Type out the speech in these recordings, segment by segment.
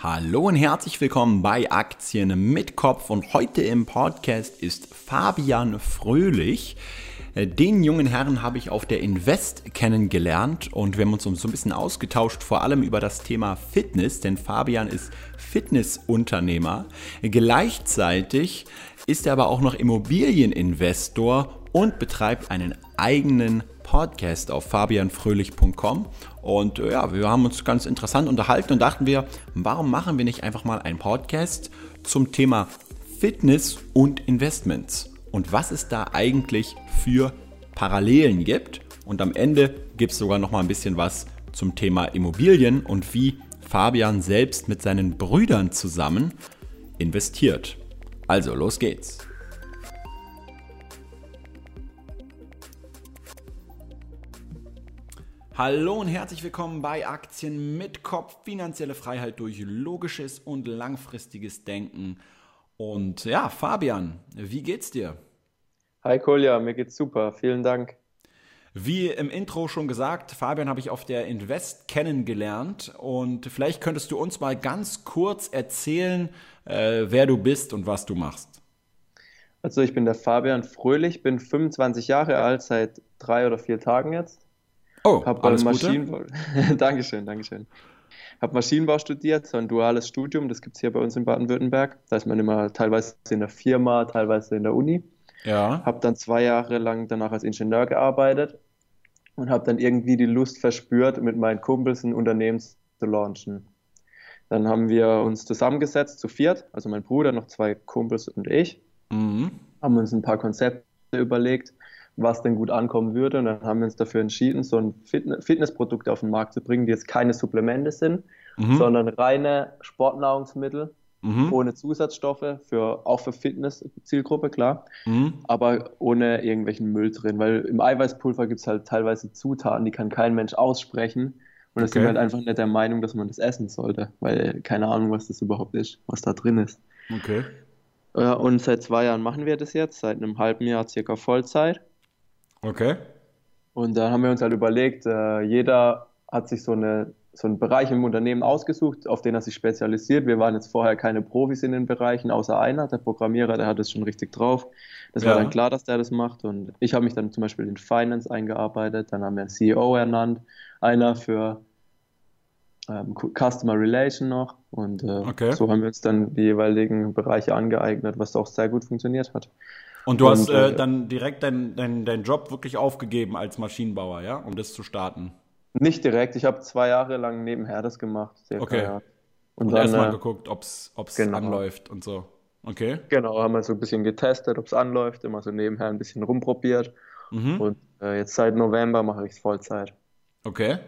Hallo und herzlich willkommen bei Aktien mit Kopf und heute im Podcast ist Fabian Fröhlich. Äh, den jungen Herrn habe ich auf der Invest kennengelernt und wir haben uns so ein bisschen ausgetauscht, vor allem über das Thema Fitness, denn Fabian ist Fitnessunternehmer. Gleichzeitig ist er aber auch noch Immobilieninvestor und betreibt einen eigenen Podcast auf fabianfröhlich.com. Und äh, ja, wir haben uns ganz interessant unterhalten und dachten wir, warum machen wir nicht einfach mal einen Podcast zum Thema Fitness und Investments? Und was es da eigentlich für Parallelen gibt. Und am Ende gibt es sogar noch mal ein bisschen was zum Thema Immobilien und wie Fabian selbst mit seinen Brüdern zusammen investiert. Also, los geht's. Hallo und herzlich willkommen bei Aktien mit Kopf. Finanzielle Freiheit durch logisches und langfristiges Denken. Und ja, Fabian, wie geht's dir? Hi Kolja, mir geht's super. Vielen Dank. Wie im Intro schon gesagt, Fabian habe ich auf der Invest kennengelernt und vielleicht könntest du uns mal ganz kurz erzählen, äh, wer du bist und was du machst. Also ich bin der Fabian Fröhlich, bin 25 Jahre alt, seit drei oder vier Tagen jetzt Oh, hab alles Maschinenbau. Dankeschön, Dankeschön. Habe Maschinenbau studiert, so ein duales Studium, das gibt es hier bei uns in Baden-Württemberg. Da ist man immer teilweise in der Firma, teilweise in der Uni. Ja. Habe dann zwei Jahre lang danach als Ingenieur gearbeitet und habe dann irgendwie die Lust verspürt, mit meinen Kumpels ein Unternehmen zu launchen. Dann haben wir uns zusammengesetzt zu viert, also mein Bruder, noch zwei Kumpels und ich, mhm. haben uns ein paar Konzepte überlegt was denn gut ankommen würde. Und dann haben wir uns dafür entschieden, so ein Fitnessprodukt auf den Markt zu bringen, die jetzt keine Supplemente sind, mhm. sondern reine Sportnahrungsmittel mhm. ohne Zusatzstoffe, für, auch für Fitness-Zielgruppe, klar, mhm. aber ohne irgendwelchen Müll drin. Weil im Eiweißpulver gibt es halt teilweise Zutaten, die kann kein Mensch aussprechen. Und das okay. sind halt einfach nicht der Meinung, dass man das essen sollte, weil keine Ahnung, was das überhaupt ist, was da drin ist. Okay. Und seit zwei Jahren machen wir das jetzt, seit einem halben Jahr circa Vollzeit. Okay. Und dann haben wir uns halt überlegt, äh, jeder hat sich so, eine, so einen Bereich im Unternehmen ausgesucht, auf den er sich spezialisiert. Wir waren jetzt vorher keine Profis in den Bereichen, außer einer, der Programmierer, der hat es schon richtig drauf. Das ja. war dann klar, dass der das macht. Und ich habe mich dann zum Beispiel in Finance eingearbeitet. Dann haben wir einen CEO ernannt, einer für ähm, Customer Relation noch. Und äh, okay. so haben wir uns dann die jeweiligen Bereiche angeeignet, was auch sehr gut funktioniert hat. Und du und, hast äh, äh dann direkt deinen dein, dein Job wirklich aufgegeben als Maschinenbauer, ja, um das zu starten? Nicht direkt. Ich habe zwei Jahre lang nebenher das gemacht. Okay. Ja. Und, und erstmal äh, geguckt, ob es genau. anläuft und so. Okay. Genau, haben wir so ein bisschen getestet, ob es anläuft, immer so nebenher ein bisschen rumprobiert. Mhm. Und äh, jetzt seit November mache ich es Vollzeit. Okay.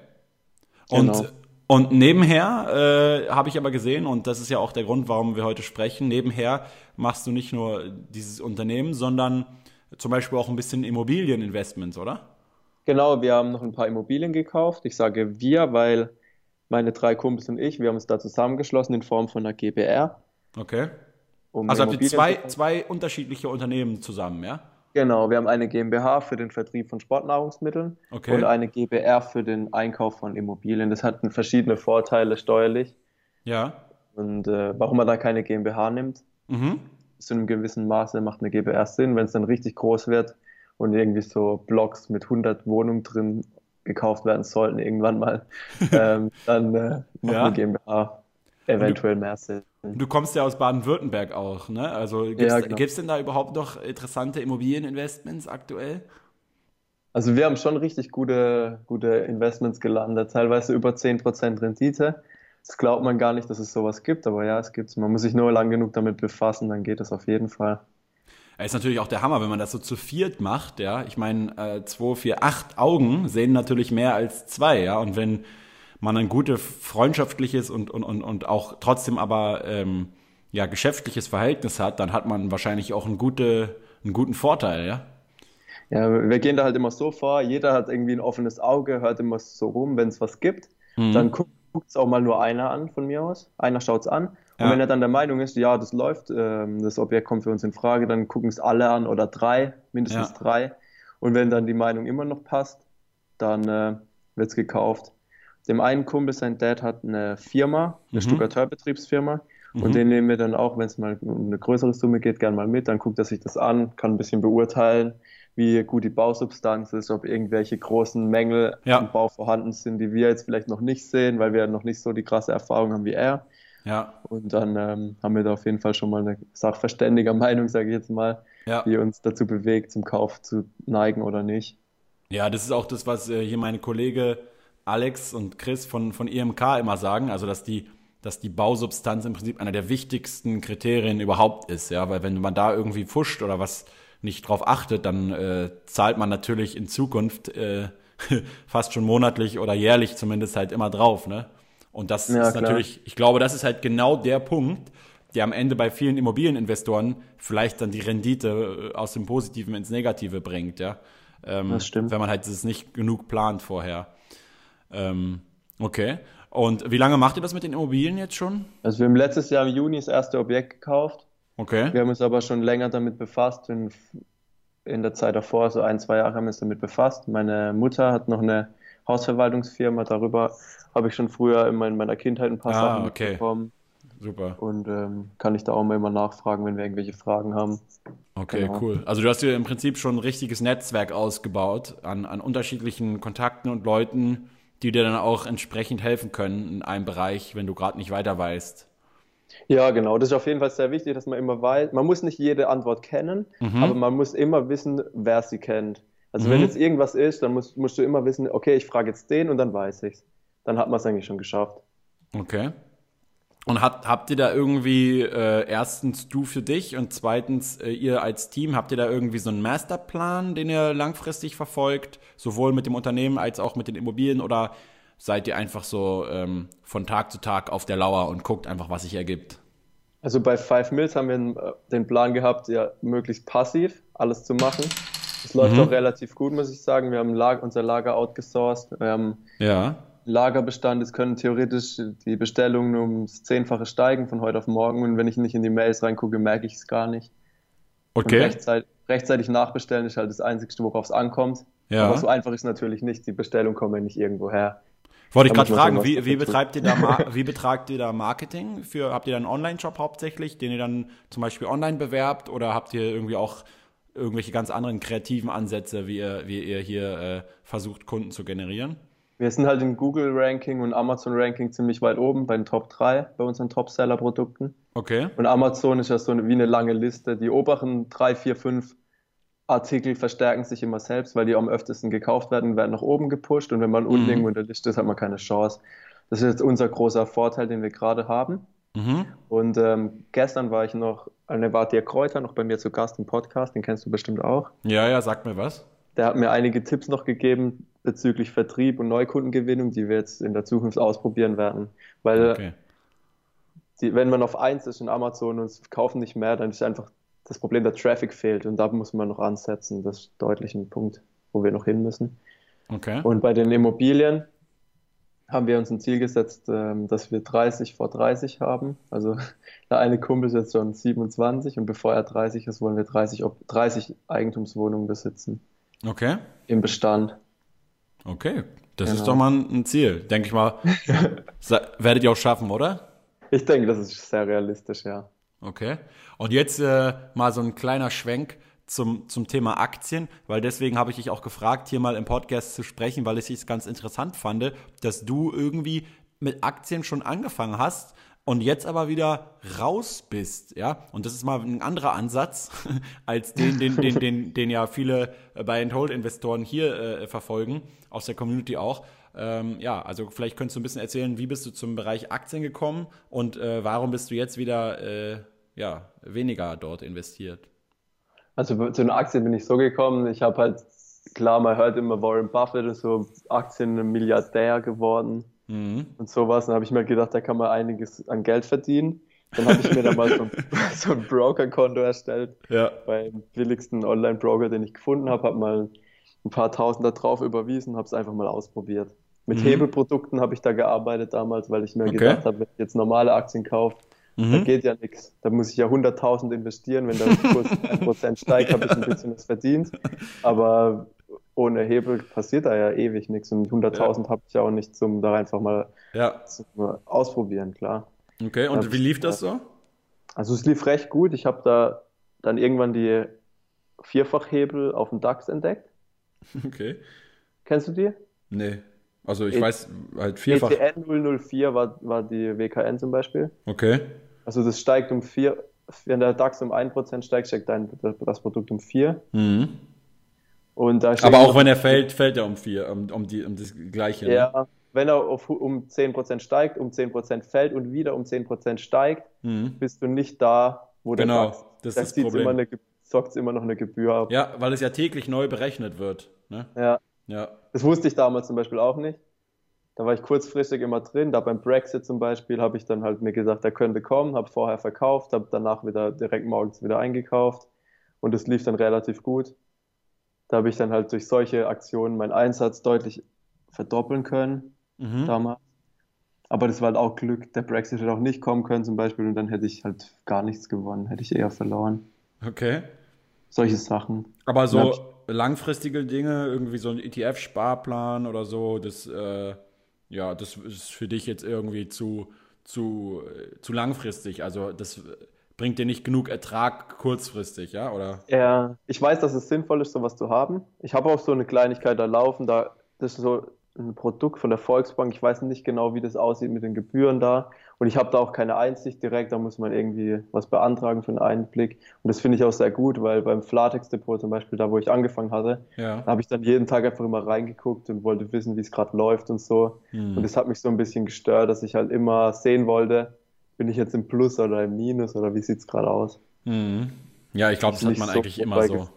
Und genau. Und nebenher äh, habe ich aber gesehen, und das ist ja auch der Grund, warum wir heute sprechen, nebenher machst du nicht nur dieses Unternehmen, sondern zum Beispiel auch ein bisschen Immobilieninvestments, oder? Genau, wir haben noch ein paar Immobilien gekauft. Ich sage wir, weil meine drei Kumpels und ich, wir haben uns da zusammengeschlossen in Form von einer GBR. Okay. Um also habt ihr zwei, zwei unterschiedliche Unternehmen zusammen, ja? Genau, wir haben eine GmbH für den Vertrieb von Sportnahrungsmitteln okay. und eine GbR für den Einkauf von Immobilien. Das hat verschiedene Vorteile steuerlich. Ja. Und äh, warum man da keine GmbH nimmt, mhm. zu einem gewissen Maße macht eine GbR Sinn, wenn es dann richtig groß wird und irgendwie so Blocks mit 100 Wohnungen drin gekauft werden sollten irgendwann mal, ähm, dann äh, macht ja. eine GmbH eventuell mehr Sinn. Du kommst ja aus Baden-Württemberg auch, ne? Also gibt es ja, genau. denn da überhaupt noch interessante Immobilieninvestments aktuell? Also wir haben schon richtig gute, gute Investments gelandet, teilweise über 10% Rendite. Das glaubt man gar nicht, dass es sowas gibt, aber ja, es gibt es. Man muss sich nur lang genug damit befassen, dann geht es auf jeden Fall. Ja, ist natürlich auch der Hammer, wenn man das so zu viert macht, ja. Ich meine, äh, zwei, vier, acht Augen sehen natürlich mehr als zwei, ja. Und wenn man ein gutes freundschaftliches und, und, und, und auch trotzdem aber ähm, ja, geschäftliches Verhältnis hat, dann hat man wahrscheinlich auch einen, gute, einen guten Vorteil, ja? Ja, wir gehen da halt immer so vor, jeder hat irgendwie ein offenes Auge, hört immer so rum, wenn es was gibt. Mhm. Dann guckt es auch mal nur einer an von mir aus. Einer schaut es an. Und ja. wenn er dann der Meinung ist, ja, das läuft, ähm, das Objekt kommt für uns in Frage, dann gucken es alle an oder drei, mindestens ja. drei. Und wenn dann die Meinung immer noch passt, dann äh, wird es gekauft dem einen Kumpel, sein Dad hat eine Firma, eine Mhm. Stuckateurbetriebsfirma. Mhm. Und den nehmen wir dann auch, wenn es mal um eine größere Summe geht, gern mal mit. Dann guckt er sich das an, kann ein bisschen beurteilen, wie gut die Bausubstanz ist, ob irgendwelche großen Mängel Ja. im Bau vorhanden sind, die wir jetzt vielleicht noch nicht sehen, weil wir noch nicht so die krasse Erfahrung haben wie er. Ja, Und dann ähm, haben wir da auf jeden Fall schon mal eine sachverständige Meinung, sage ich jetzt mal, ja. die uns dazu bewegt, zum Kauf zu neigen oder nicht. Ja, das ist auch das, was äh, hier meine Kollege Alex und Chris von, von IMK immer sagen, also dass die, dass die Bausubstanz im Prinzip einer der wichtigsten Kriterien überhaupt ist, ja, weil wenn man da irgendwie fuscht oder was nicht drauf achtet, dann äh, zahlt man natürlich in Zukunft äh, fast schon monatlich oder jährlich zumindest halt immer drauf, ne? Und das Ja, ist klar. natürlich, ich glaube, das ist halt genau der Punkt, der am Ende bei vielen Immobilieninvestoren vielleicht dann die Rendite äh, aus dem Positiven ins Negative bringt, ja. Ähm, Das stimmt. Wenn man halt das nicht genug plant vorher. Ähm, okay. Und wie lange macht ihr das mit den Immobilien jetzt schon? Also wir haben letztes Jahr im Juni das erste Objekt gekauft. Okay. Wir haben uns aber schon länger damit befasst. In, in der Zeit davor, so ein, zwei Jahre haben wir uns damit befasst. Meine Mutter hat noch eine Hausverwaltungsfirma. Darüber habe ich schon früher in, mein, meiner Kindheit ein paar Ah, Sachen okay. bekommen. Super. Und ähm, kann ich da auch mal immer nachfragen, wenn wir irgendwelche Fragen haben. Okay, Genau. cool. Also du hast dir im Prinzip schon ein richtiges Netzwerk ausgebaut an, an unterschiedlichen Kontakten und Leuten, die dir dann auch entsprechend helfen können in einem Bereich, wenn du gerade nicht weiter weißt. Ja, genau. Das ist auf jeden Fall sehr wichtig, dass man immer weiß. Man muss nicht jede Antwort kennen, Mhm. aber man muss immer wissen, wer sie kennt. Also wenn Mhm. jetzt irgendwas ist, dann musst, musst du immer wissen, okay, ich frage jetzt den und dann weiß ich's. Dann hat man es eigentlich schon geschafft. Okay. Und habt, habt ihr da irgendwie, äh, erstens du für dich und zweitens äh, ihr als Team, habt ihr da irgendwie so einen Masterplan, den ihr langfristig verfolgt, sowohl mit dem Unternehmen als auch mit den Immobilien oder seid ihr einfach so ähm, von Tag zu Tag auf der Lauer und guckt einfach, was sich ergibt? Also bei Five Mills haben wir äh, den Plan gehabt, ja, möglichst passiv alles zu machen. Es läuft Mhm. auch relativ gut, muss ich sagen. Wir haben Lag unser Lager outgesourced. Wir haben Ja. Lagerbestand. Es können theoretisch die Bestellungen ums Zehnfache steigen von heute auf morgen. Und wenn ich nicht in die Mails reingucke, merke ich es gar nicht. Okay. rechtzeitig, rechtzeitig nachbestellen ist halt das Einzige, worauf es ankommt. Ja. Aber so einfach ist natürlich nicht. Die Bestellung kommt ja nicht irgendwo her. Wollte ich gerade fragen, wie, wie betreibt ihr da wie betreibt ihr da Marketing? Für, habt ihr da einen Online-Shop hauptsächlich, den ihr dann zum Beispiel online bewerbt oder habt ihr irgendwie auch irgendwelche ganz anderen kreativen Ansätze, wie ihr, wie ihr hier äh, versucht, Kunden zu generieren? Wir sind halt im Google-Ranking und Amazon-Ranking ziemlich weit oben bei den Top 3 bei unseren Top-Seller-Produkten. Okay. Und Amazon ist ja so eine, wie eine lange Liste. Die oberen drei, vier, fünf Artikel verstärken sich immer selbst, weil die am öftesten gekauft werden, werden nach oben gepusht. Und wenn man unten Mhm. irgendwo in der Liste ist, hat man keine Chance. Das ist jetzt unser großer Vorteil, den wir gerade haben. Mhm. Und ähm, gestern war ich noch, eine war der Kräuter noch bei mir zu Gast im Podcast, den kennst du bestimmt auch. Ja, ja, sag mir was. Der hat mir einige Tipps noch gegeben bezüglich Vertrieb und Neukundengewinnung, die wir jetzt in der Zukunft ausprobieren werden. Weil Okay. die, wenn man auf eins ist in Amazon und es kaufen nicht mehr, dann ist einfach das Problem, der Traffic fehlt und da muss man noch ansetzen. Das ist deutlich ein Punkt, wo wir noch hin müssen. Okay. Und bei den Immobilien haben wir uns ein Ziel gesetzt, ähm, dass wir 30 vor 30 haben. Also der eine Kumpel ist jetzt schon 27 und bevor er 30 ist, wollen wir 30, Ob- 30 Eigentumswohnungen besitzen Okay. im Bestand. Okay. Das ist Genau. doch mal ein Ziel, denke ich mal. Werdet ihr auch schaffen, oder? Ich denke, das ist sehr realistisch, ja. Okay. Und jetzt äh, mal so ein kleiner Schwenk zum, zum Thema Aktien, weil deswegen habe ich dich auch gefragt, hier mal im Podcast zu sprechen, weil ich es ganz interessant fand, dass du irgendwie mit Aktien schon angefangen hast und jetzt aber wieder raus bist, ja. Und das ist mal ein anderer Ansatz als den, den, den, den, den ja viele äh, Buy-and-Hold-Investoren hier äh, verfolgen, aus der Community auch. Ähm, ja, also vielleicht könntest du ein bisschen erzählen, wie bist du zum Bereich Aktien gekommen und äh, warum bist du jetzt wieder äh, ja, weniger dort investiert? Also zu den Aktien bin ich so gekommen, ich habe halt, klar, man hört immer Warren Buffett ist so Aktien-Milliardär geworden Mhm. und sowas. Dann habe ich mir gedacht, da kann man einiges an Geld verdienen. Dann habe ich mir da mal so ein, so ein Broker-Konto erstellt Ja. beim billigsten Online-Broker, den ich gefunden habe, habe mal ein paar Tausend da drauf überwiesen, habe es einfach mal ausprobiert. Mit Mhm. Hebelprodukten habe ich da gearbeitet damals, weil ich mir Okay. gedacht habe, wenn ich jetzt normale Aktien kaufe, da Mhm. geht ja nichts. Da muss ich ja 100.000 investieren. Wenn der Kurs 1% steigt, habe ich ein bisschen was verdient. Aber ohne Hebel passiert da ja ewig nichts. Und 100.000 habe ich ja auch nicht zum da einfach mal Ja. zum Ausprobieren, klar. Okay, und Ja. wie lief das so? Also es lief recht gut. Ich habe da dann irgendwann die Vierfachhebel auf dem DAX entdeckt. Okay. Kennst du die? Nee. Also ich E- weiß halt vierfach. ETN 004 war, war die WKN zum Beispiel. Okay. Also das steigt um 4, wenn der DAX um 1% steigt, steigt dein, das Produkt um 4. Mhm. Und da Aber auch wenn er fällt, fällt er um vier, um, um, die, um das Gleiche. Ne? Ja, wenn er auf, um 10% steigt, um 10% fällt und wieder um 10% steigt, Mhm. bist du nicht da, wo der Genau, DAX das Da ist das Problem. Immer eine, zockt's immer noch eine Gebühr ab. Ja, weil es ja täglich neu berechnet wird. Ne? Ja. Ja. Das wusste ich damals zum Beispiel auch nicht. Da war ich kurzfristig immer drin. Da beim Brexit zum Beispiel habe ich dann halt mir gesagt, er könnte kommen, habe vorher verkauft, habe danach wieder direkt morgens wieder eingekauft und es lief dann relativ gut. Da habe ich dann halt durch solche Aktionen meinen Einsatz deutlich verdoppeln können Mhm. damals. Aber das war halt auch Glück. Der Brexit hätte auch nicht kommen können zum Beispiel und dann hätte ich halt gar nichts gewonnen, hätte ich eher verloren. Okay. Solche Sachen. Aber so langfristige Dinge, irgendwie so ein ETF-Sparplan oder so, das, äh, ja, das ist für dich jetzt irgendwie zu, zu, äh, zu langfristig. Also das bringt dir nicht genug Ertrag kurzfristig, ja? Oder? Ja, ich weiß, dass es sinnvoll ist, sowas zu haben. Ich habe auch so eine Kleinigkeit da laufen, da das ist so ein Produkt von der Volksbank. Ich weiß nicht genau, wie das aussieht mit den Gebühren da. Und ich habe da auch keine Einsicht direkt. Da muss man irgendwie was beantragen für einen Einblick. Und das finde ich auch sehr gut, weil beim Flatex Depot zum Beispiel, da wo ich angefangen hatte, Ja. habe ich dann jeden Tag einfach immer reingeguckt und wollte wissen, wie es gerade läuft und so. Hm. Und das hat mich so ein bisschen gestört, dass ich halt immer sehen wollte, bin ich jetzt im Plus oder im Minus oder wie sieht es gerade aus. Mhm. Ja, ich glaube, das hat man so eigentlich immer so.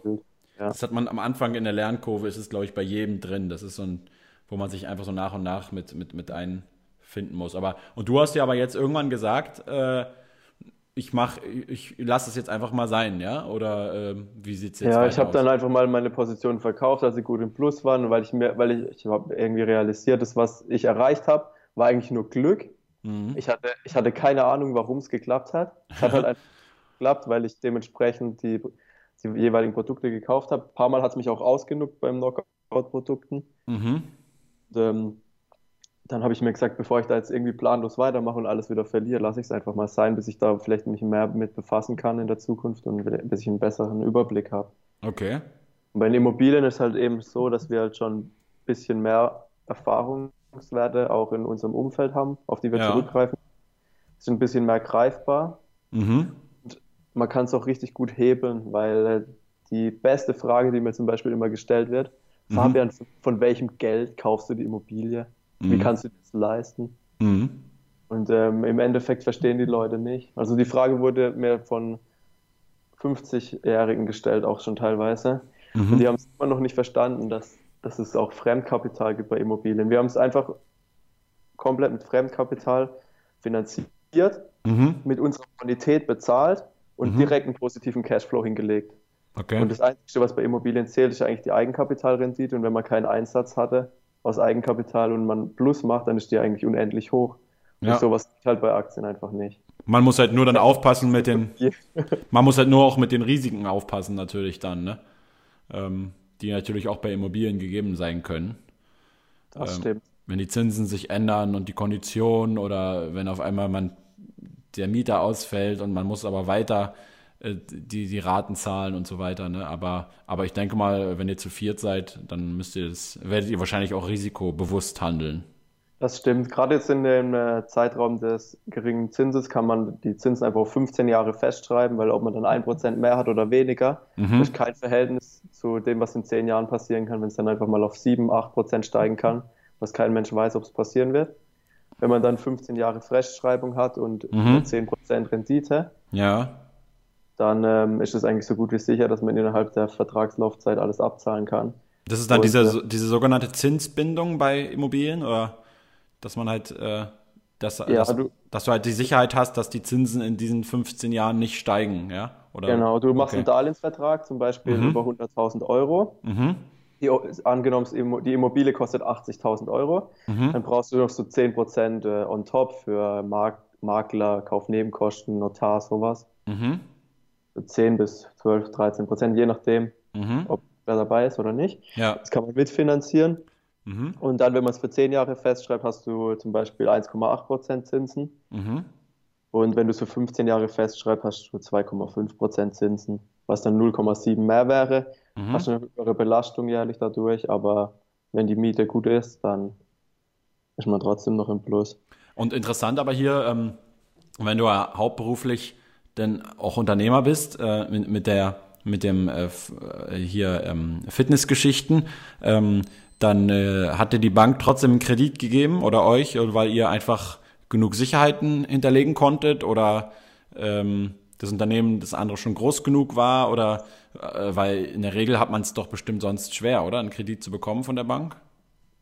Ja. Das hat man am Anfang in der Lernkurve, ist es, glaube ich, bei jedem drin. Das ist so ein, wo man sich einfach so nach und nach mit, mit, mit einfinden muss. Aber, und du hast ja aber jetzt irgendwann gesagt, äh, ich mach, ich lasse es jetzt einfach mal sein, ja? Oder ähm, wie sieht es jetzt Ja, ich habe dann einfach mal meine Position verkauft, als sie gut im Plus waren, weil ich mir, weil ich, ich habe irgendwie realisiert, das, was ich erreicht habe, war eigentlich nur Glück. Mhm. Ich hatte, ich hatte keine Ahnung, warum es geklappt hat. Es hat halt einfach geklappt, weil ich dementsprechend die, die jeweiligen Produkte gekauft habe. Ein paar Mal hat es mich auch ausgenuckt beim Knockout-Produkten. Mhm. Und, ähm, dann habe ich mir gesagt, bevor ich da jetzt irgendwie planlos weitermache und alles wieder verliere, lasse ich es einfach mal sein, bis ich da vielleicht mich mehr mit befassen kann in der Zukunft und bis ich einen besseren Überblick habe. Okay. Und bei den Immobilien ist halt eben so, dass wir halt schon ein bisschen mehr Erfahrungswerte auch in unserem Umfeld haben, auf die wir Ja. zurückgreifen. Sind ein bisschen mehr greifbar. Mhm. Man kann es auch richtig gut hebeln, weil äh, die beste Frage, die mir zum Beispiel immer gestellt wird, Mhm. Fabian, von welchem Geld kaufst du die Immobilie? Wie Mhm. kannst du das leisten? Mhm. Und ähm, im Endeffekt verstehen die Leute nicht. Also die Frage wurde mir von 50-Jährigen gestellt, auch schon teilweise. Und Mhm. die haben es immer noch nicht verstanden, dass, dass es auch Fremdkapital gibt bei Immobilien. Wir haben es einfach komplett mit Fremdkapital finanziert, Mhm. mit unserer Bonität bezahlt und Mhm. direkt einen positiven Cashflow hingelegt. Okay. Und das Einzige, was bei Immobilien zählt, ist eigentlich die Eigenkapitalrendite. Und wenn man keinen Einsatz hatte aus Eigenkapital und man Plus macht, dann ist die eigentlich unendlich hoch. Und Ja. sowas geht halt bei Aktien einfach nicht. Man muss halt nur dann aufpassen mit den, man muss halt nur auch mit den Risiken aufpassen natürlich dann, ne? Ähm, die natürlich auch bei Immobilien gegeben sein können. Das Ähm, stimmt. Wenn die Zinsen sich ändern und die Konditionen oder wenn auf einmal man der Mieter ausfällt und man muss aber weiter äh, die, die Raten zahlen und so weiter, ne? Aber, aber ich denke mal, wenn ihr zu viert seid, dann müsst ihr das, werdet ihr wahrscheinlich auch risikobewusst handeln. Das stimmt. Gerade jetzt in dem äh, Zeitraum des geringen Zinses kann man die Zinsen einfach auf 15 Jahre festschreiben, weil ob man dann 1% mehr hat oder weniger, Mhm. ist kein Verhältnis zu dem, was in 10 Jahren passieren kann, wenn es dann einfach mal auf 7, 8% steigen kann, was kein Mensch weiß, ob es passieren wird. Wenn man dann 15 Jahre Festschreibung hat und Mhm. nur 10% Rendite, Ja, dann ähm, ist es eigentlich so gut wie sicher, dass man innerhalb der Vertragslaufzeit alles abzahlen kann. Das ist dann Und, diese, äh, diese sogenannte Zinsbindung bei Immobilien oder dass man halt, äh, dass, dass, du- dass du halt die Sicherheit hast, dass die Zinsen in diesen 15 Jahren nicht steigen, ja? Oder? Genau, du machst okay. einen Darlehensvertrag, zum Beispiel Mhm. über 100.000 Euro. Mhm, Die, angenommen, die Immobilie kostet 80.000 Euro, mhm, dann brauchst du noch so 10% äh, on top für Mark Makler, Kaufnebenkosten, Notar, sowas. mhm, So 10 bis 12, 13 Prozent, je nachdem, mhm. ob wer dabei ist oder nicht. Ja. Das kann man mitfinanzieren. Mhm. Und dann, wenn man es für 10 Jahre festschreibt, hast du zum Beispiel 1,8% Zinsen. Mhm. Und wenn du es für 15 Jahre festschreibst, hast du 2,5% Zinsen, was dann 0,7 mehr wäre. Mhm. Hast du eine höhere Belastung jährlich dadurch, aber wenn die Miete gut ist, dann ist man trotzdem noch im Plus. Und interessant aber hier, ähm, wenn du ja hauptberuflich denn auch Unternehmer bist, äh, mit, der mit dem äh, äh, hier ähm, Fitnessgeschichten, ähm, dann äh, hat dir die Bank trotzdem einen Kredit gegeben oder euch, äh, weil ihr einfach genug Sicherheiten hinterlegen konntet oder ähm, das Unternehmen das andere schon groß genug war oder äh, weil in der Regel hat man es doch bestimmt sonst schwer, oder einen Kredit zu bekommen von der Bank?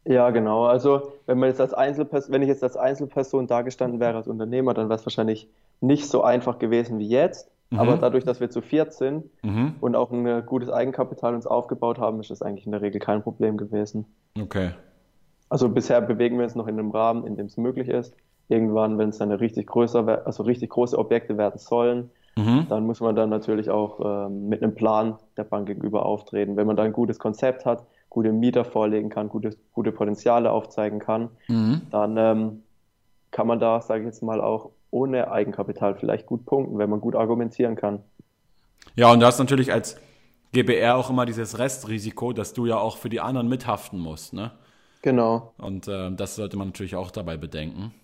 Ja, genau. Also wenn man jetzt als Einzelperson, wenn ich jetzt als Einzelperson dagestanden wäre als Unternehmer, dann wäre es wahrscheinlich nicht so einfach gewesen wie jetzt. Mhm. Aber dadurch, dass wir zu viert sind Mhm. und auch ein äh, gutes Eigenkapital uns aufgebaut haben, ist das eigentlich in der Regel kein Problem gewesen. Okay. Also bisher bewegen wir uns noch in einem Rahmen, in dem es möglich ist. Irgendwann, wenn es dann richtig größer, also richtig große Objekte werden sollen, Mhm. dann muss man dann natürlich auch ähm, mit einem Plan der Bank gegenüber auftreten. Wenn man da ein gutes Konzept hat, gute Mieter vorlegen kann, gute, gute Potenziale aufzeigen kann, Mhm. dann ähm, kann man da, sage ich jetzt mal, auch ohne Eigenkapital vielleicht gut punkten, wenn man gut argumentieren kann. Ja, und du hast natürlich als GBR auch immer dieses Restrisiko, dass du ja auch für die anderen mithaften musst, ne? Genau, Und äh, das sollte man natürlich auch dabei bedenken.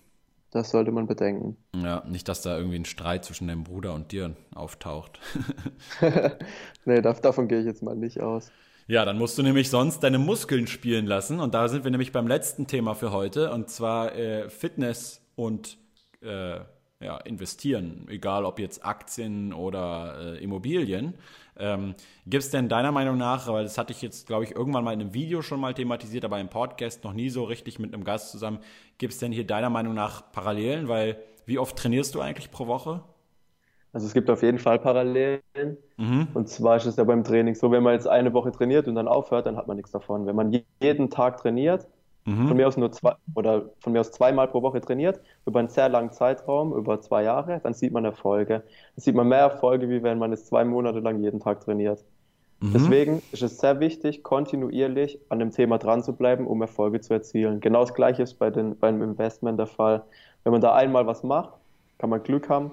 das sollte man bedenken. Ja, nicht, dass da irgendwie ein Streit zwischen deinem Bruder und dir auftaucht. Nee, da, davon gehe ich jetzt mal nicht aus. Ja, dann musst du nämlich sonst deine Muskeln spielen lassen. Und da sind wir nämlich beim letzten Thema für heute. Und zwar äh, Fitness und äh, ja, investieren. Egal ob jetzt Aktien oder äh, Immobilien. Ähm, Gibt es denn deiner Meinung nach, weil das hatte ich jetzt, glaube ich, irgendwann mal in einem Video schon mal thematisiert, aber im Podcast noch nie so richtig mit einem Gast zusammen. Gibt es denn hier deiner Meinung nach Parallelen? Weil wie oft trainierst du eigentlich pro Woche? Also es gibt auf jeden Fall Parallelen. Mhm. Und zwar ist es ja beim Training so, wenn man jetzt eine Woche trainiert und dann aufhört, dann hat man nichts davon. Wenn man je- jeden Tag trainiert, von Mhm. mir aus nur zwei oder von mir aus zweimal pro Woche trainiert, über einen sehr langen Zeitraum, über zwei Jahre, dann sieht man Erfolge. Dann sieht man mehr Erfolge, wie wenn man es zwei Monate lang jeden Tag trainiert. Mhm. Deswegen ist es sehr wichtig, kontinuierlich an dem Thema dran zu bleiben, um Erfolge zu erzielen. Genau das Gleiche ist bei den, beim Investment der Fall. Wenn man da einmal was macht, kann man Glück haben.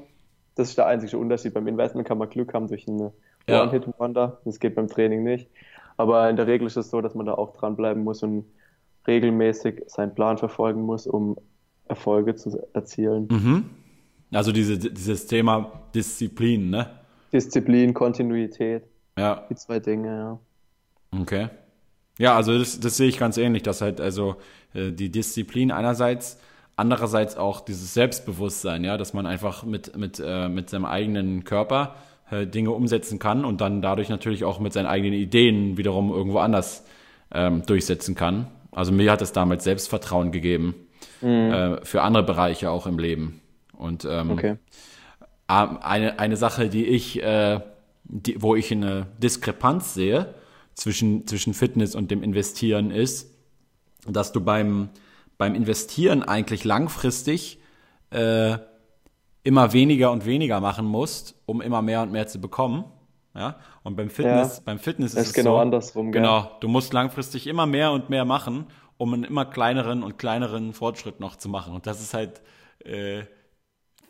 Das ist der einzige Unterschied. Beim Investment kann man Glück haben durch eine Ja. One-Hit-Wonder. Das geht beim Training nicht. Aber in der Regel ist es so, dass man da auch dranbleiben muss und regelmäßig seinen Plan verfolgen muss, um Erfolge zu erzielen. Mhm. Also diese, dieses Thema Disziplin, ne? Disziplin, Kontinuität, Ja, die zwei Dinge, ja. okay. Ja, also das, das sehe ich ganz ähnlich, dass halt also äh, die Disziplin einerseits, andererseits auch dieses Selbstbewusstsein, ja, dass man einfach mit, mit, äh, mit seinem eigenen Körper äh, Dinge umsetzen kann und dann dadurch natürlich auch mit seinen eigenen Ideen wiederum irgendwo anders ähm, durchsetzen kann. Also mir hat es damals Selbstvertrauen gegeben äh, für andere Bereiche auch im Leben. Und ähm, Okay. Ah, eine, eine Sache, die ich, äh, die, wo ich eine Diskrepanz sehe zwischen, zwischen Fitness und dem Investieren ist, dass du beim, beim Investieren eigentlich langfristig äh, immer weniger und weniger machen musst, um immer mehr und mehr zu bekommen. Ja? Und beim Fitness, Ja. beim Fitness ist es genau so, andersrum? Genau, du musst langfristig immer mehr und mehr machen, um einen immer kleineren und kleineren Fortschritt noch zu machen. Und das ist halt, äh,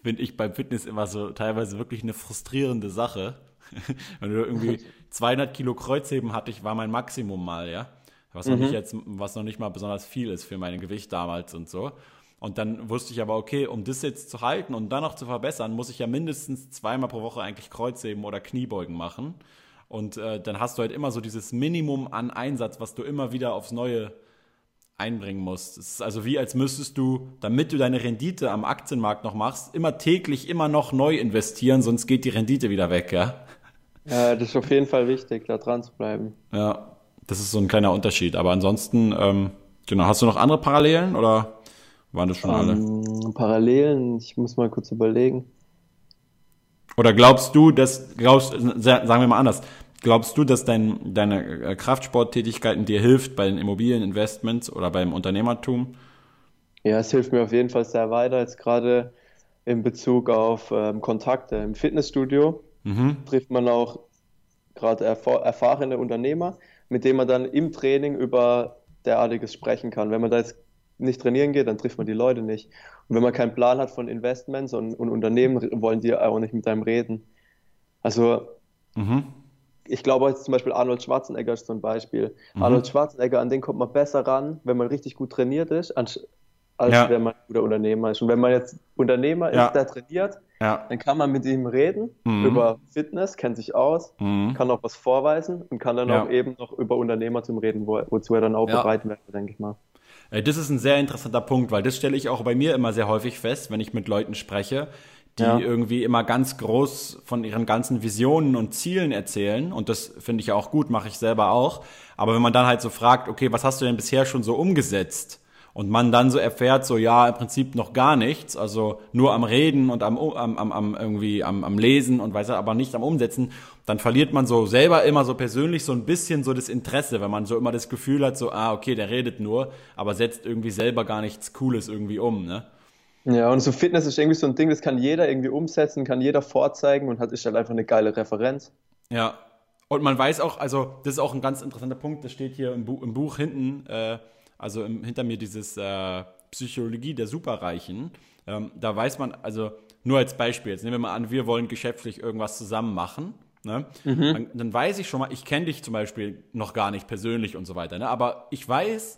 finde ich beim Fitness immer so teilweise wirklich eine frustrierende Sache. Wenn du irgendwie 200 Kilo Kreuzheben hatte ich, war mein Maximum mal, ja. Was noch nicht jetzt, was noch nicht mal besonders viel ist für mein Gewicht damals und so. Und dann wusste ich aber, okay, um das jetzt zu halten und dann noch zu verbessern, muss ich ja mindestens zweimal pro Woche eigentlich Kreuzheben oder Kniebeugen machen. Und äh, dann hast du halt immer so dieses Minimum an Einsatz, was du immer wieder aufs Neue einbringen musst. Es ist also wie, als müsstest du, damit du deine Rendite am Aktienmarkt noch machst, immer täglich immer noch neu investieren, sonst geht die Rendite wieder weg, ja. Ja, das ist auf jeden Fall wichtig, da dran zu bleiben. Ja, das ist so ein kleiner Unterschied. Aber ansonsten, ähm, genau, hast du noch andere Parallelen oder waren das schon alle? Ähm, Parallelen, ich muss mal kurz überlegen. Oder glaubst du, dass, glaubst, sa- sagen wir mal anders, glaubst du, dass dein, deine äh, Kraftsporttätigkeiten dir hilft bei den Immobilieninvestments oder beim Unternehmertum? Ja, es hilft mir auf jeden Fall sehr weiter, jetzt gerade in Bezug auf ähm, Kontakte. Im Fitnessstudio Mhm. trifft man auch gerade erf erfahrene Unternehmer, mit dem man dann im Training über derartiges sprechen kann. Wenn man da jetzt nicht trainieren geht, dann trifft man die Leute nicht. Und wenn man keinen Plan hat von Investments und, und Unternehmen, wollen die auch nicht mit einem reden. Also mhm. ich glaube jetzt zum Beispiel Arnold Schwarzenegger ist so ein Beispiel. Mhm. Arnold Schwarzenegger, an den kommt man besser ran, wenn man richtig gut trainiert ist, als ja. wenn man ein guter Unternehmer ist. Und wenn man jetzt Unternehmer ja. ist, der trainiert, ja. dann kann man mit ihm reden mhm. über Fitness, kennt sich aus, mhm. kann auch was vorweisen und kann dann auch eben noch über Unternehmer zum Reden, wo, wozu er dann auch bereit wäre, denke ich mal. Äh, das ist ein sehr interessanter Punkt, weil das stelle ich auch bei mir immer sehr häufig fest, wenn ich mit Leuten spreche, die ja. irgendwie immer ganz groß von ihren ganzen Visionen und Zielen erzählen. Und das finde ich auch gut, mache ich selber auch. Aber wenn man dann halt so fragt, okay, was hast du denn bisher schon so umgesetzt? Und man dann so erfährt, so ja, im Prinzip noch gar nichts, also nur am Reden und am, am, am, am irgendwie am, am Lesen und weiß aber nicht am Umsetzen, dann verliert man so selber immer so persönlich so ein bisschen so das Interesse, wenn man so immer das Gefühl hat, so, ah, okay, der redet nur, aber setzt irgendwie selber gar nichts Cooles irgendwie um, ne? Ja, und so Fitness ist irgendwie so ein Ding, das kann jeder irgendwie umsetzen, kann jeder vorzeigen und hat ist halt einfach eine geile Referenz. Ja. Und man weiß auch, also das ist auch ein ganz interessanter Punkt, das steht hier im, Bu im Buch hinten, äh, also im, hinter mir dieses äh, Psychologie der Superreichen. Ähm, da weiß man, also nur als Beispiel, jetzt nehmen wir mal an, wir wollen geschäftlich irgendwas zusammen machen. Ne? Mhm. Dann, dann, weiß ich schon mal, ich kenne dich zum Beispiel noch gar nicht persönlich und so weiter. Ne? Aber ich weiß,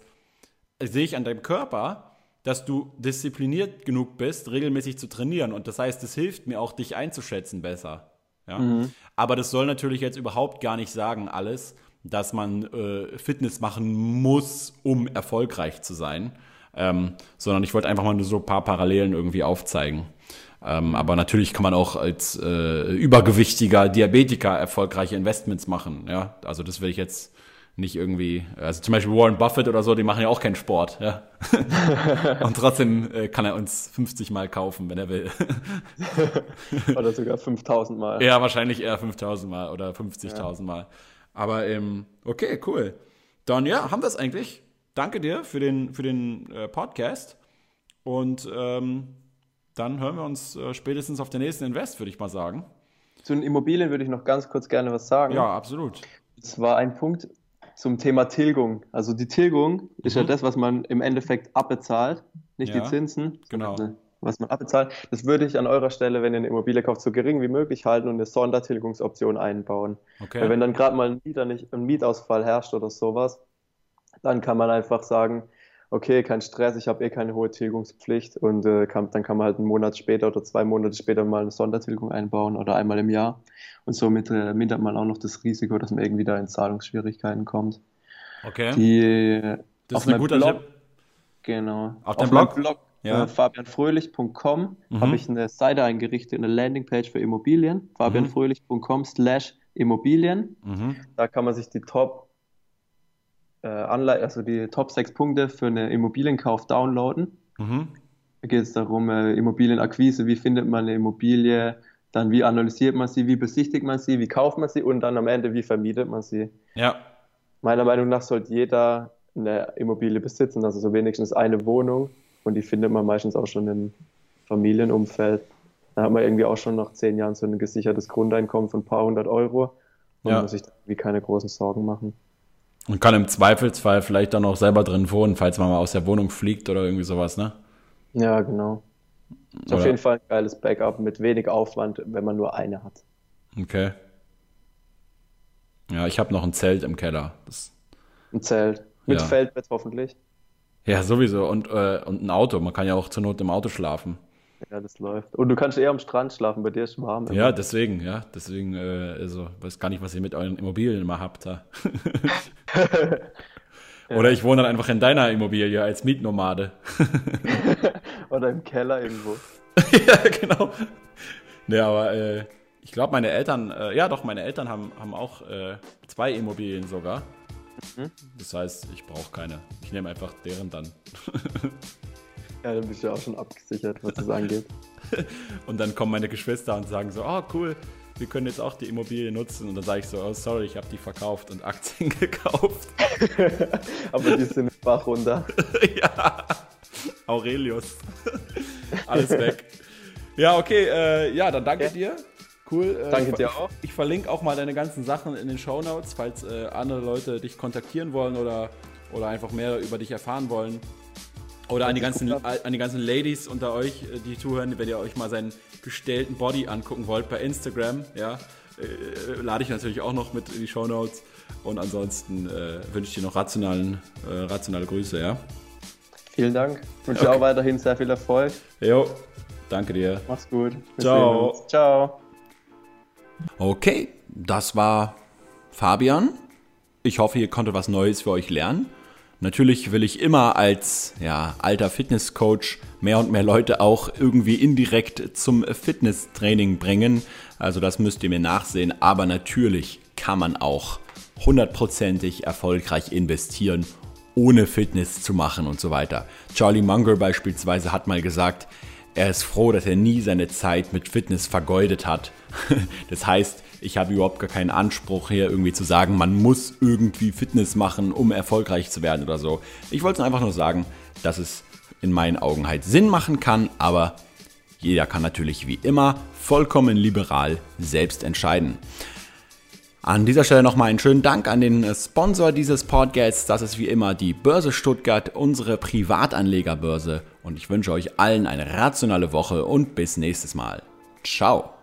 sehe ich an deinem Körper, dass du diszipliniert genug bist, regelmäßig zu trainieren. Und das heißt, es hilft mir auch, dich einzuschätzen besser. Ja? Mhm. Aber das soll natürlich jetzt überhaupt gar nicht sagen, alles, dass man äh, Fitness machen muss, um erfolgreich zu sein. Ähm, sondern ich wollte einfach mal nur so ein paar Parallelen irgendwie aufzeigen. Ähm, aber natürlich kann man auch als äh, übergewichtiger Diabetiker erfolgreiche Investments machen. Ja, also das will ich jetzt nicht irgendwie, also zum Beispiel Warren Buffett oder so, die machen ja auch keinen Sport, ja. Und trotzdem äh, kann er uns 50 Mal kaufen, wenn er will. oder sogar 5000 Mal. Ja, wahrscheinlich eher 5000 Mal oder 50.000 ja. Mal. Aber ähm, okay, cool. Dann ja, haben wir es eigentlich. Danke dir für den, für den äh, Podcast. Und ähm, dann hören wir uns äh, spätestens auf der nächsten Invest, würde ich mal sagen. Zu den Immobilien würde ich noch ganz kurz gerne was sagen. Ja, absolut. Das war ein Punkt, zum Thema Tilgung. Also die Tilgung mhm. ist ja mhm. das, was man im Endeffekt abbezahlt, nicht ja, die Zinsen, genau. Was man abbezahlt. Das würde ich an eurer Stelle, wenn ihr eine Immobilie kauft, so gering wie möglich halten und eine Sondertilgungsoption einbauen. Okay. Weil wenn dann gerade mal ein, Mieter nicht, ein Mietausfall herrscht oder sowas, dann kann man einfach sagen, okay, kein Stress, ich habe eh keine hohe Tilgungspflicht und äh, kann, dann kann man halt einen Monat später oder zwei Monate später mal eine Sondertilgung einbauen oder einmal im Jahr und somit äh, mindert man auch noch das Risiko, dass man irgendwie da in Zahlungsschwierigkeiten kommt. Okay. Die, das ist ein guter Blog, Tipp. Genau. Auf, auf Blog? Blog ja. äh, fabianfröhlich.com mhm. habe ich eine Seite eingerichtet, eine Landingpage für Immobilien, mhm. fabianfröhlich.com slash Immobilien. Mhm. Da kann man sich die Top äh, Anlei also die Top 6 Punkte für einen Immobilienkauf downloaden. Mhm. Da geht es darum, äh, Immobilienakquise, wie findet man eine Immobilie, dann wie analysiert man sie, wie besichtigt man sie, wie kauft man sie und dann am Ende, wie vermietet man sie. Ja. Meiner Meinung nach sollte jeder eine Immobilie besitzen, also so wenigstens eine Wohnung und die findet man meistens auch schon im Familienumfeld. Da hat man irgendwie auch schon nach zehn Jahren so ein gesichertes Grundeinkommen von ein paar hundert Euro und ja. muss sich irgendwie keine großen Sorgen machen. Und kann im Zweifelsfall vielleicht dann auch selber drin wohnen, falls man mal aus der Wohnung fliegt oder irgendwie sowas, ne? Ja, genau. Ist auf jeden Fall ein geiles Backup mit wenig Aufwand, wenn man nur eine hat. Okay. Ja, ich habe noch ein Zelt im Keller. Das, ein Zelt. Mit ja. Feldbett hoffentlich. Ja, sowieso. Und, äh, und ein Auto. Man kann ja auch zur Not im Auto schlafen. Ja, das läuft. Und du kannst eher am Strand schlafen, bei dir ist es warm. Immer. Ja, deswegen, ja. Deswegen, äh, also, weiß gar nicht, was ihr mit euren Immobilien immer habt. Ja. Oder ich wohne dann einfach in deiner Immobilie als Mietnomade. Oder im Keller irgendwo. ja, genau. Ne, aber äh, ich glaube, meine Eltern, äh, ja doch, meine Eltern haben, haben auch äh, zwei Immobilien sogar. Mhm. Das heißt, ich brauche keine. Ich nehme einfach deren dann. Ja, dann bist du auch schon abgesichert, was das angeht. und dann kommen meine Geschwister und sagen so, oh cool, wir können jetzt auch die Immobilie nutzen. Und dann sage ich so, oh sorry, ich habe die verkauft und Aktien gekauft. Aber die sind im Bach runter. ja, Aurelius. Alles weg. Ja, okay, äh, ja, dann danke ja. dir. Cool. Äh, Danke dir auch. Ich verlinke auch mal deine ganzen Sachen in den Show Notes, falls äh, andere Leute dich kontaktieren wollen oder, oder einfach mehr über dich erfahren wollen. Oder an die, ganzen, an die ganzen Ladies unter euch, äh, die zuhören, wenn ihr euch mal seinen gestellten Body angucken wollt bei Instagram, ja, äh, lade ich natürlich auch noch mit in die Show Notes. Und ansonsten äh, wünsche ich dir noch rationalen, äh, rationale Grüße, ja. Vielen Dank. Ich wünsche okay. auch weiterhin sehr viel Erfolg. Jo, danke dir. Mach's gut. Wir Ciao. Ciao. Okay, das war Fabian. Ich hoffe, ihr konntet was Neues für euch lernen. Natürlich will ich immer als ja, alter Fitnesscoach mehr und mehr Leute auch irgendwie indirekt zum Fitnesstraining bringen. Also das müsst ihr mir nachsehen. Aber natürlich kann man auch hundertprozentig erfolgreich investieren, ohne Fitness zu machen und so weiter. Charlie Munger beispielsweise hat mal gesagt, er ist froh, dass er nie seine Zeit mit Fitness vergeudet hat. Das heißt, ich habe überhaupt gar keinen Anspruch hier irgendwie zu sagen, man muss irgendwie Fitness machen, um erfolgreich zu werden oder so. Ich wollte einfach nur sagen, dass es in meinen Augen halt Sinn machen kann, aber jeder kann natürlich wie immer vollkommen liberal selbst entscheiden. An dieser Stelle nochmal einen schönen Dank an den Sponsor dieses Podcasts. Das ist wie immer die Börse Stuttgart, unsere Privatanlegerbörse. Und ich wünsche euch allen eine rationale Woche und bis nächstes Mal. Ciao.